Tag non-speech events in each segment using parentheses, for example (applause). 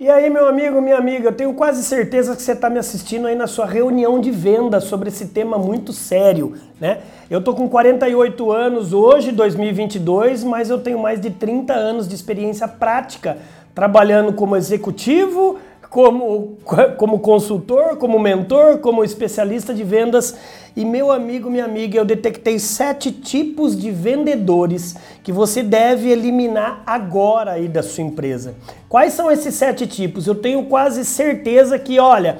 E aí, meu amigo, minha amiga, eu tenho quase certeza que você está me assistindo aí na sua reunião de venda sobre esse tema muito sério, né? Eu tô com 48 anos hoje, 2022, mas eu tenho mais de 30 anos de experiência prática trabalhando como executivo, como, (laughs) como consultor, como mentor, como especialista de vendas. E meu amigo, minha amiga, eu detectei sete tipos de vendedores que você deve eliminar agora aí da sua empresa. Quais são esses sete tipos? Eu tenho quase certeza que, olha,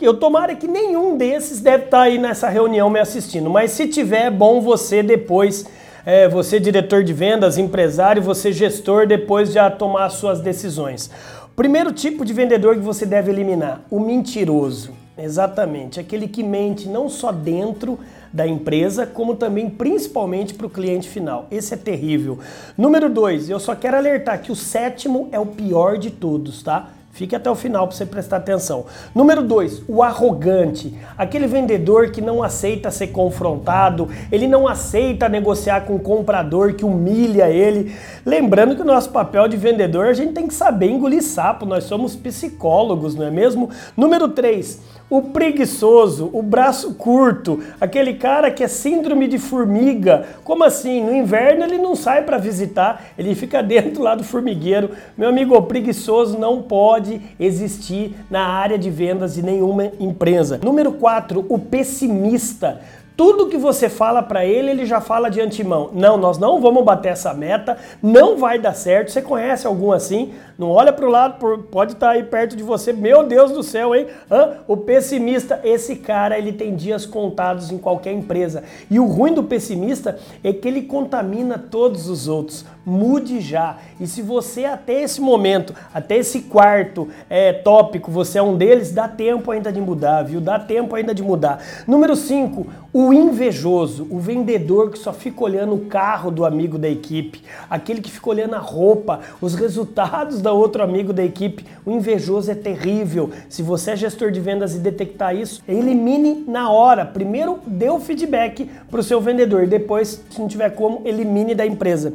eu tomara que nenhum desses deve estar aí nessa reunião me assistindo, mas se tiver, é bom você depois é, você diretor de vendas, empresário, você gestor, depois já tomar suas decisões. Primeiro tipo de vendedor que você deve eliminar, o mentiroso. Exatamente, aquele que mente não só dentro da empresa, como também principalmente para o cliente final. Esse é terrível. Número dois, eu só quero alertar que o sétimo é o pior de todos, tá? Fique até o final para você prestar atenção. Número 2, o arrogante. Aquele vendedor que não aceita ser confrontado, ele não aceita negociar com o comprador que humilha ele. Lembrando que o nosso papel de vendedor, a gente tem que saber engolir sapo, nós somos psicólogos, não é mesmo? Número 3, o preguiçoso, o braço curto, aquele cara que é síndrome de formiga. Como assim? No inverno ele não sai para visitar, ele fica (laughs) dentro lá do formigueiro. Meu amigo, o preguiçoso não pode existir na área de vendas de nenhuma empresa. Número 4, o pessimista. Tudo que você fala para ele, ele já fala de antemão. Não, nós não vamos bater essa meta, não vai dar certo. Você conhece algum assim? Não olha para o lado, pode estar tá aí perto de você. Meu Deus do céu, hein? Hã? O pessimista, esse cara, ele tem dias contados em qualquer empresa. E o ruim do pessimista é que ele contamina todos os outros. Mude já. E se você até esse momento, até esse quarto é, tópico, você é um deles, dá tempo ainda de mudar, viu? Dá tempo ainda de mudar. Número 5, o invejoso, o vendedor que só fica olhando o carro do amigo da equipe, aquele que fica olhando a roupa, os resultados da outro amigo da equipe. O invejoso é terrível. Se você é gestor de vendas e detectar isso, elimine na hora. Primeiro dê o feedback para o seu vendedor, depois, se não tiver como, elimine da empresa.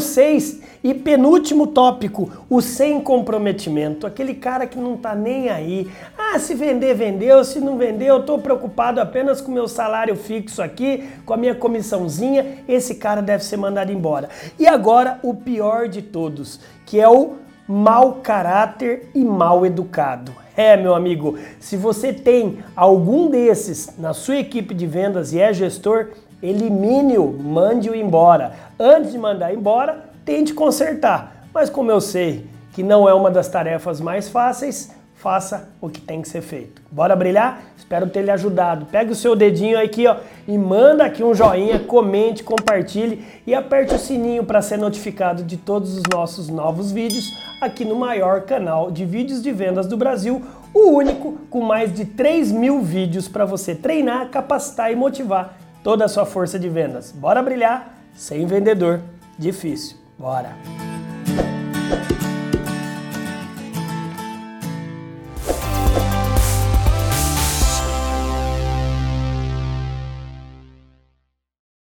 6 e penúltimo tópico, o sem comprometimento. Aquele cara que não está nem aí. Ah, se vender, vendeu. Se não vendeu, eu estou preocupado apenas com meu salário salário fixo aqui, com a minha comissãozinha, esse cara deve ser mandado embora. E agora o pior de todos, que é o mau caráter e mal educado. É, meu amigo, se você tem algum desses na sua equipe de vendas e é gestor, elimine-o, mande-o embora. Antes de mandar embora, tente consertar. Mas como eu sei que não é uma das tarefas mais fáceis, faça o que tem que ser feito. Bora brilhar? Espero ter lhe ajudado. Pega o seu dedinho aqui ó, e manda aqui um joinha, comente, compartilhe e aperte o sininho para ser notificado de todos os nossos novos vídeos aqui no maior canal de vídeos de vendas do Brasil, o único com mais de 3 mil vídeos para você treinar, capacitar e motivar toda a sua força de vendas. Bora brilhar? Sem vendedor, difícil. Bora!